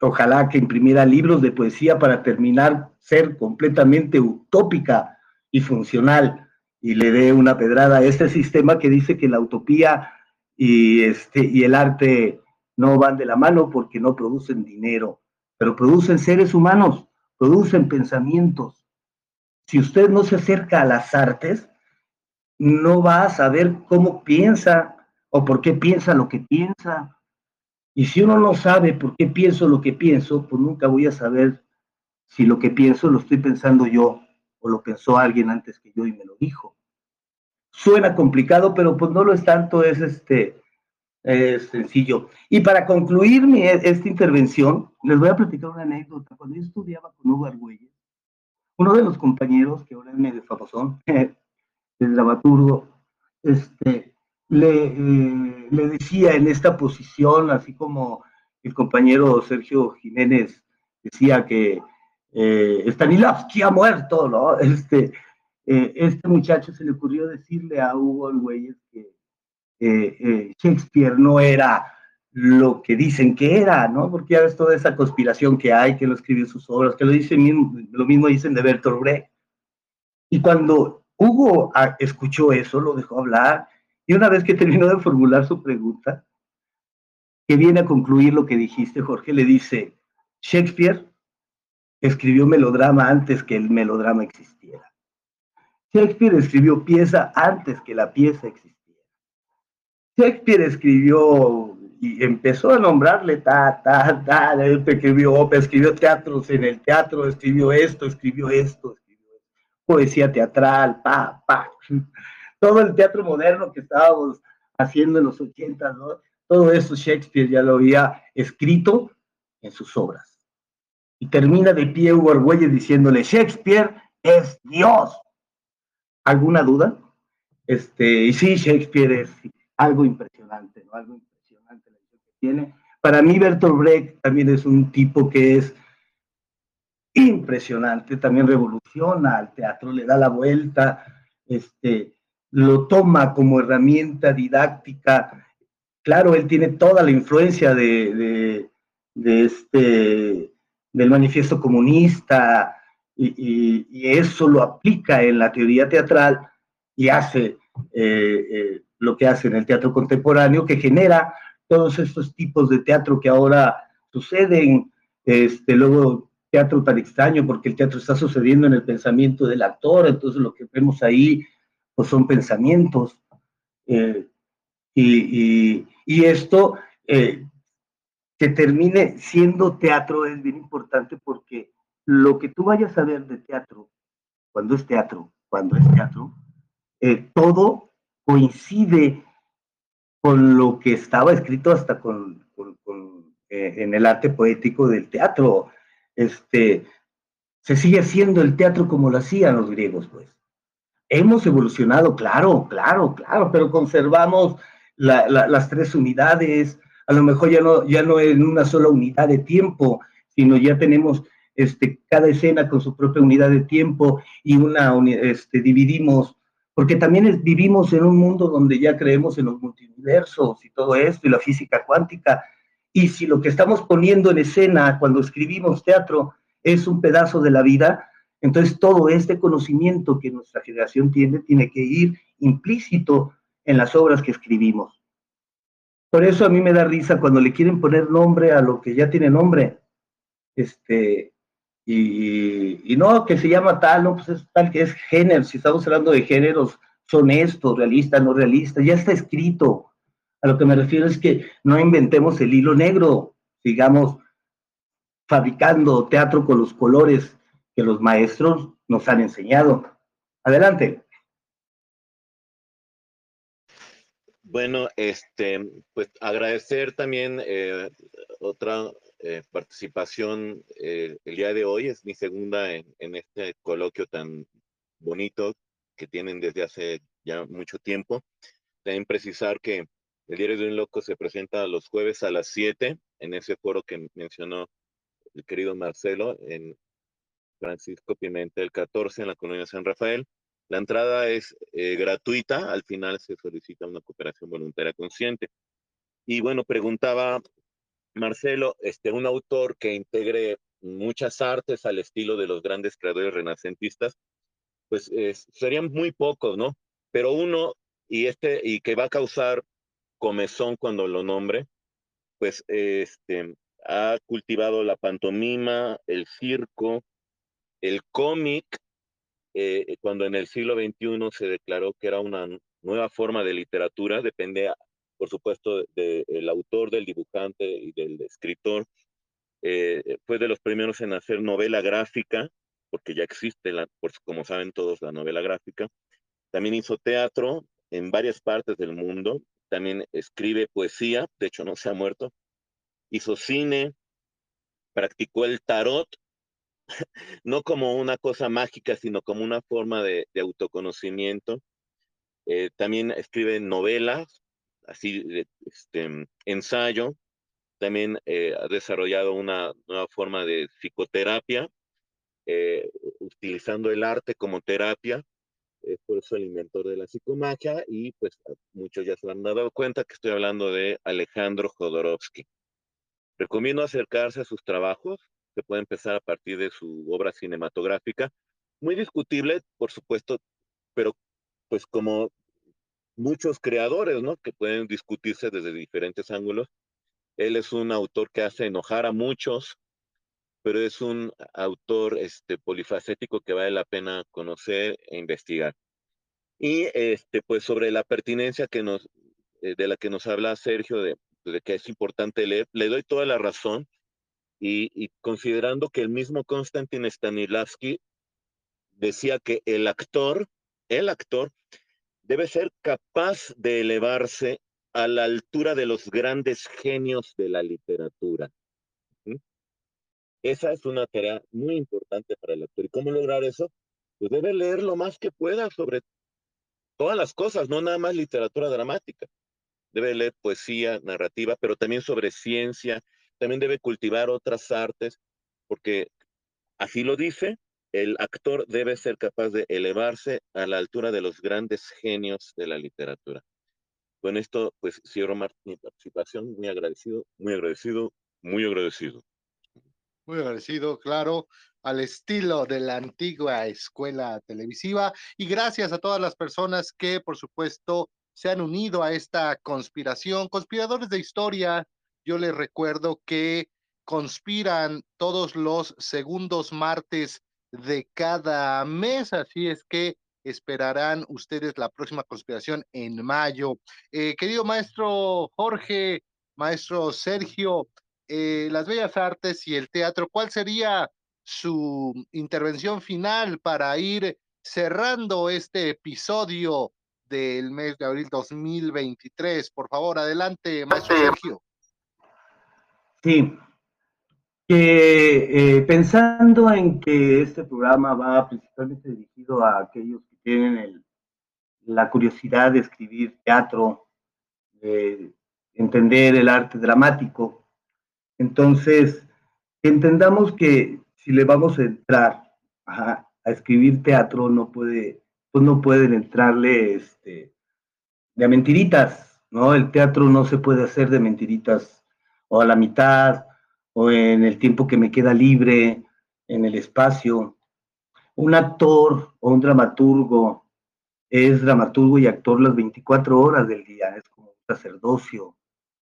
Ojalá que imprimiera libros de poesía para terminar ser completamente utópica y funcional y le dé una pedrada a este sistema que dice que la utopía y, este, y el arte no van de la mano porque no producen dinero, pero producen seres humanos, producen pensamientos. Si usted no se acerca a las artes, no va a saber cómo piensa o por qué piensa lo que piensa. Y si uno no sabe por qué pienso lo que pienso, pues nunca voy a saber si lo que pienso lo estoy pensando yo o lo pensó alguien antes que yo y me lo dijo. Suena complicado, pero pues no lo es tanto, es este es sencillo. Y para concluir mi, esta intervención, les voy a platicar una anécdota. Cuando yo estudiaba con Hugo Argüelles, uno de los compañeros, que ahora es medio famosón, el dramaturgo, este, le, eh, le decía en esta posición, así como el compañero Sergio Jiménez decía que eh, Stanislavski ha muerto, ¿no? Este, eh, este muchacho se le ocurrió decirle a Hugo Argüelles que eh, Shakespeare no era lo que dicen que era, ¿no? Porque ya ves toda esa conspiración que hay, que lo escribió sus obras, que lo, dicen, lo mismo dicen de Bertolt Brecht. Y cuando Hugo ah, escuchó eso, lo dejó hablar y una vez que terminó de formular su pregunta, que viene a concluir lo que dijiste, Jorge, le dice, Shakespeare escribió melodrama antes que el melodrama existiera. Shakespeare escribió pieza antes que la pieza existiera. Shakespeare escribió y empezó a nombrarle ta, ta, ta, escribió escribió teatros en el teatro, escribió esto, escribió esto, escribió poesía teatral, pa, pa todo el teatro moderno que estábamos haciendo en los 80, ¿no? todo eso Shakespeare ya lo había escrito en sus obras. Y termina de pie Hugo Argüelles diciéndole, Shakespeare es Dios. ¿Alguna duda? Este, y sí, Shakespeare es algo impresionante, ¿no? Algo impresionante la que tiene. Para mí Bertolt Brecht también es un tipo que es impresionante, también revoluciona al teatro, le da la vuelta, este, lo toma como herramienta didáctica. Claro, él tiene toda la influencia de, este, del manifiesto comunista y, eso lo aplica en la teoría teatral y hace eh, eh, lo que hace en el teatro contemporáneo, que genera todos estos tipos de teatro que ahora suceden, este, luego teatro tan extraño porque el teatro está sucediendo en el pensamiento del actor, entonces lo que vemos ahí pues son pensamientos. Eh, y, esto, eh, que termine siendo teatro es bien importante porque lo que tú vayas a ver de teatro, cuando es teatro, cuando es teatro, eh, todo coincide con lo que estaba escrito hasta con, en el arte poético del teatro. Este, se sigue haciendo el teatro como lo hacían los griegos, pues. Hemos evolucionado, claro, claro, claro, pero conservamos las tres unidades, a lo mejor ya no, ya no en una sola unidad de tiempo, sino ya tenemos este, cada escena con su propia unidad de tiempo y una este, dividimos, porque también vivimos en un mundo donde ya creemos en los multiversos y todo esto, y la física cuántica, y si lo que estamos poniendo en escena cuando escribimos teatro es un pedazo de la vida, entonces, todo este conocimiento que nuestra generación tiene tiene que ir implícito en las obras que escribimos. Por eso a mí me da risa cuando le quieren poner nombre a lo que ya tiene nombre. Este, y, no, que se llama tal, no, pues es tal que es género. Si estamos hablando de géneros, son estos, realistas, no realistas, ya está escrito. A lo que me refiero es que no inventemos el hilo negro, sigamos fabricando teatro con los colores que los maestros nos han enseñado. Adelante. Bueno, este, pues agradecer también eh, otra eh, participación eh, el día de hoy, es mi segunda en, en, este coloquio tan bonito que tienen desde hace ya mucho tiempo. También precisar que el Diario de un Loco se presenta los jueves a las 7 en ese foro que mencionó el querido Marcelo en Francisco Pimentel 14 en la colonia San Rafael. La entrada es eh, gratuita, al final se solicita una cooperación voluntaria consciente. Y bueno, preguntaba Marcelo, este, un autor que integre muchas artes al estilo de los grandes creadores renacentistas, pues serían muy pocos, ¿no? Pero uno, y este, y que va a causar comezón cuando lo nombre, pues este, ha cultivado la pantomima, el circo, el cómic, eh, cuando en el siglo XXI se declaró que era una nueva forma de literatura, depende, por supuesto, del autor, del dibujante y del escritor. Eh, fue de los primeros en hacer novela gráfica, porque ya existe, como saben todos, la novela gráfica. También hizo teatro en varias partes del mundo. También escribe poesía, de hecho no se ha muerto. Hizo cine, practicó el tarot no como una cosa mágica, sino como una forma de, autoconocimiento. Eh, también escribe novelas, así, este, ensayo. También eh, ha desarrollado una nueva forma de psicoterapia, eh, utilizando el arte como terapia. Es por eso el inventor de la psicomagia y pues muchos ya se han dado cuenta que estoy hablando de Alejandro Jodorowsky. Recomiendo acercarse a sus trabajos, puede empezar a partir de su obra cinematográfica. Muy discutible, por supuesto, pero pues como muchos creadores, ¿no? Que pueden discutirse desde diferentes ángulos. Él es un autor que hace enojar a muchos, pero es un autor este, polifacético que vale la pena conocer e investigar. Y este, pues sobre la pertinencia que nos, eh, de la que nos habla Sergio, de, de que es importante leer, le doy toda la razón y, considerando que el mismo Konstantin Stanislavski decía que el actor, el actor, debe ser capaz de elevarse a la altura de los grandes genios de la literatura. Esa es una tarea muy importante para el actor. ¿Y cómo lograr eso? Pues debe leer lo más que pueda sobre todas las cosas, no nada más literatura dramática. Debe leer poesía, narrativa, pero también sobre ciencia, también debe cultivar otras artes, porque así lo dice, el actor debe ser capaz de elevarse a la altura de los grandes genios de la literatura. Con esto, pues cierro mi participación, muy agradecido, muy agradecido, muy agradecido. Muy agradecido, claro, al estilo de la antigua escuela televisiva. Y gracias a todas las personas que, por supuesto, se han unido a esta conspiración, conspiradores de historia, yo les recuerdo que conspiran todos los segundos martes de cada mes, así es que esperarán ustedes la próxima conspiración en mayo. Eh, querido maestro Jorge, maestro Sergio, eh, las bellas artes y el teatro, ¿cuál sería su intervención final para ir cerrando este episodio del mes de abril 2023? Por favor, adelante, maestro Sergio. Sí, que eh, pensando en que este programa va principalmente dirigido a aquellos que tienen la curiosidad de escribir teatro, de entender el arte dramático, entonces entendamos que si le vamos a entrar a, escribir teatro, no puede, pues no pueden entrarle este, de mentiritas, ¿no? El teatro no se puede hacer de mentiritas o a la mitad, o en el tiempo que me queda libre, en el espacio. Un actor o un dramaturgo es dramaturgo y actor las 24 horas del día, es como un sacerdocio.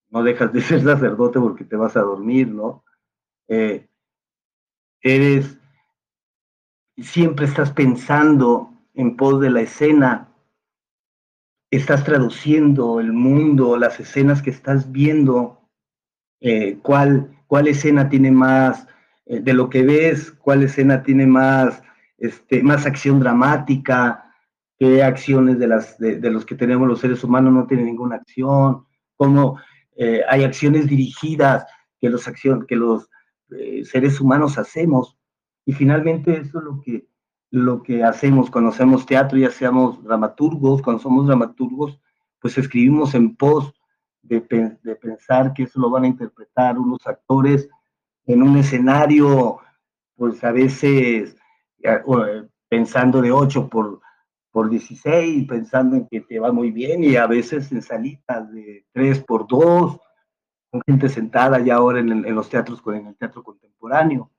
No dejas de ser sacerdote porque te vas a dormir, ¿no? Eh, eres, siempre estás pensando en pos de la escena, estás traduciendo el mundo, las escenas que estás viendo eh, cuál, cuál escena tiene más, eh, de lo que ves, cuál escena tiene más, este, más acción dramática, qué acciones de, las, de, los que tenemos los seres humanos no tienen ninguna acción, cómo eh, hay acciones dirigidas que los, acción, que los seres humanos hacemos. Y finalmente eso es lo que lo que hacemos cuando hacemos teatro, ya seamos dramaturgos, cuando somos dramaturgos, pues escribimos en pos de, pensar que eso lo van a interpretar unos actores en un escenario, pues a veces eh, pensando de 8 por, por 16, pensando en que te va muy bien, y a veces en salitas de 3 por 2, con gente sentada ya ahora en, en los teatros, en el teatro contemporáneo.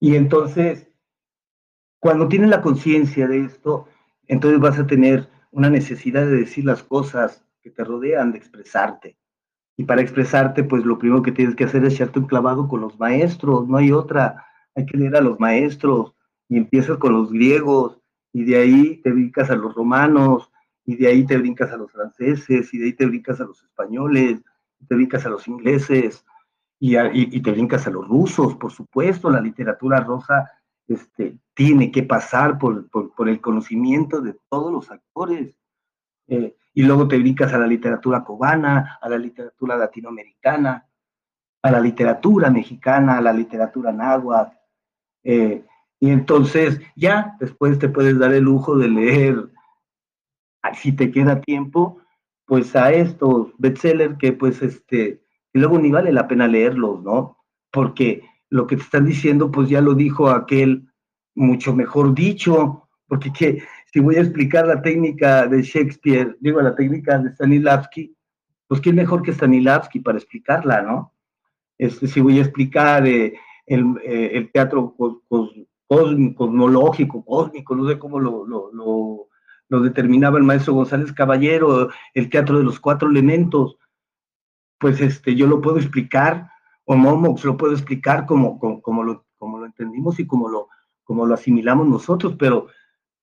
Y entonces, cuando tienes la conciencia de esto, entonces vas a tener una necesidad de decir las cosas que te rodean, de expresarte. Y para expresarte, pues lo primero que tienes que hacer es echarte un clavado con los maestros, no hay otra. Hay que leer a los maestros y empiezas con los griegos y de ahí te brincas a los romanos y de ahí te brincas a los franceses y de ahí te brincas a los españoles, y te brincas a los ingleses y, te brincas a los rusos, por supuesto, la literatura rosa este, tiene que pasar por, el conocimiento de todos los actores. Eh, y luego te brincas a la literatura cubana, a la literatura latinoamericana, a la literatura mexicana, a la literatura náhuatl. Eh, y entonces ya después te puedes dar el lujo de leer, si te queda tiempo, pues a estos bestsellers que pues este, y luego ni vale la pena leerlos, ¿no? Porque lo que te están diciendo, pues ya lo dijo aquel mucho mejor dicho, porque que, si voy a explicar la técnica de Shakespeare, digo, la técnica de Stanislavski, pues quién mejor que Stanislavski para explicarla, ¿no? Este, si voy a explicar eh, el, eh, el, teatro cosmológico, cósmico, no sé cómo lo, lo, lo, lo determinaba el maestro González Caballero, el teatro de los cuatro elementos, pues este, yo lo puedo explicar, o Momox lo puedo explicar como, como, lo, como lo entendimos y como lo, como lo asimilamos nosotros, pero,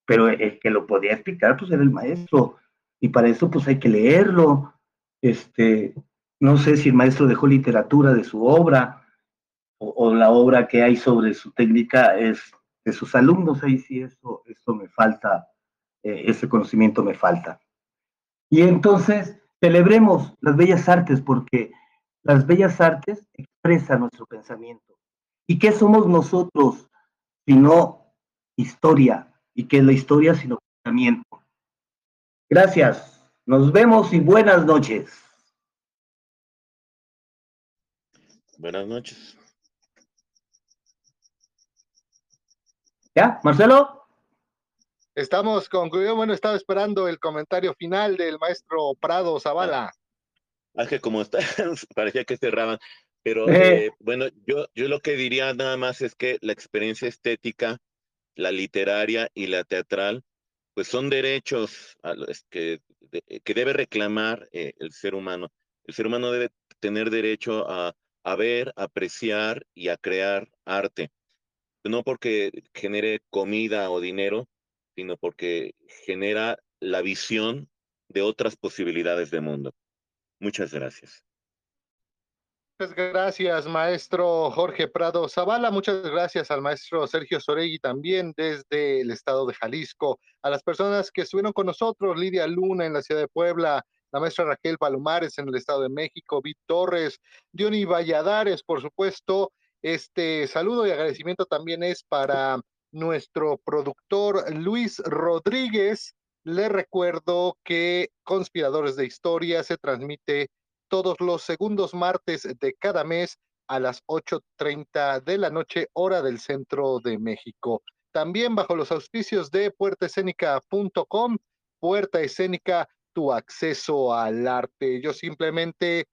pero el que lo podía explicar, pues era el maestro, y para eso pues hay que leerlo, este, no sé si el maestro dejó literatura de su obra, o, la obra que hay sobre su técnica es de sus alumnos, ahí sí eso, eso me falta, eh, ese conocimiento me falta. Y entonces, Celebremos las bellas artes porque las bellas artes expresan nuestro pensamiento. ¿Y qué somos nosotros sino historia? ¿Y qué es la historia sino pensamiento? Gracias. Nos vemos y buenas noches. Buenas noches. ¿Ya, Marcelo? Estamos concluidos. Bueno, estaba esperando el comentario final del maestro Prado Zavala. Ah, que como está, parecía que cerraban. Pero eh. Eh, bueno, yo, yo lo que diría nada más es que la experiencia estética, la literaria y la teatral, pues son derechos que, que debe reclamar eh, el ser humano. El ser humano debe tener derecho a, a ver, apreciar y a crear arte. No porque genere comida o dinero, sino porque genera la visión de otras posibilidades de mundo. Muchas gracias. Muchas gracias, maestro Jorge Prado Zavala. Muchas gracias al maestro Sergio Soregui también desde el estado de Jalisco. A las personas que estuvieron con nosotros, Lidia Luna en la ciudad de Puebla, la maestra Raquel Palomares en el estado de México, Vít Torres, Diony Valladares, por supuesto. Este saludo y agradecimiento también es para nuestro productor Luis Rodríguez. Le recuerdo que Conspiradores de Historia se transmite todos los segundos martes de cada mes a las 8.30 de la noche, hora del centro de México. También bajo los auspicios de puertaescénica.com, Puerta Escénica, tu acceso al arte. Yo simplemente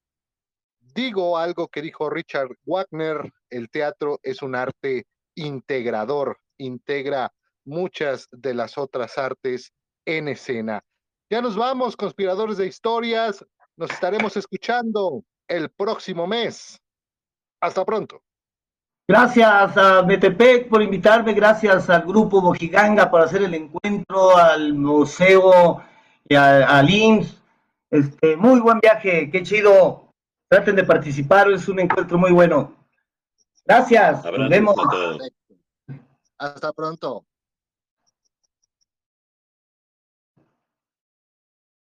digo algo que dijo Richard Wagner, el teatro es un arte integrador integra muchas de las otras artes en escena. Ya nos vamos, conspiradores de historias. Nos estaremos escuchando el próximo mes. Hasta pronto. Gracias a Metepec por invitarme, gracias al grupo Mojiganga por hacer el encuentro, al museo, y al IMSS. Este, muy buen viaje, qué chido. Traten de participar, es un encuentro muy bueno. Gracias, nos vemos. Hasta pronto.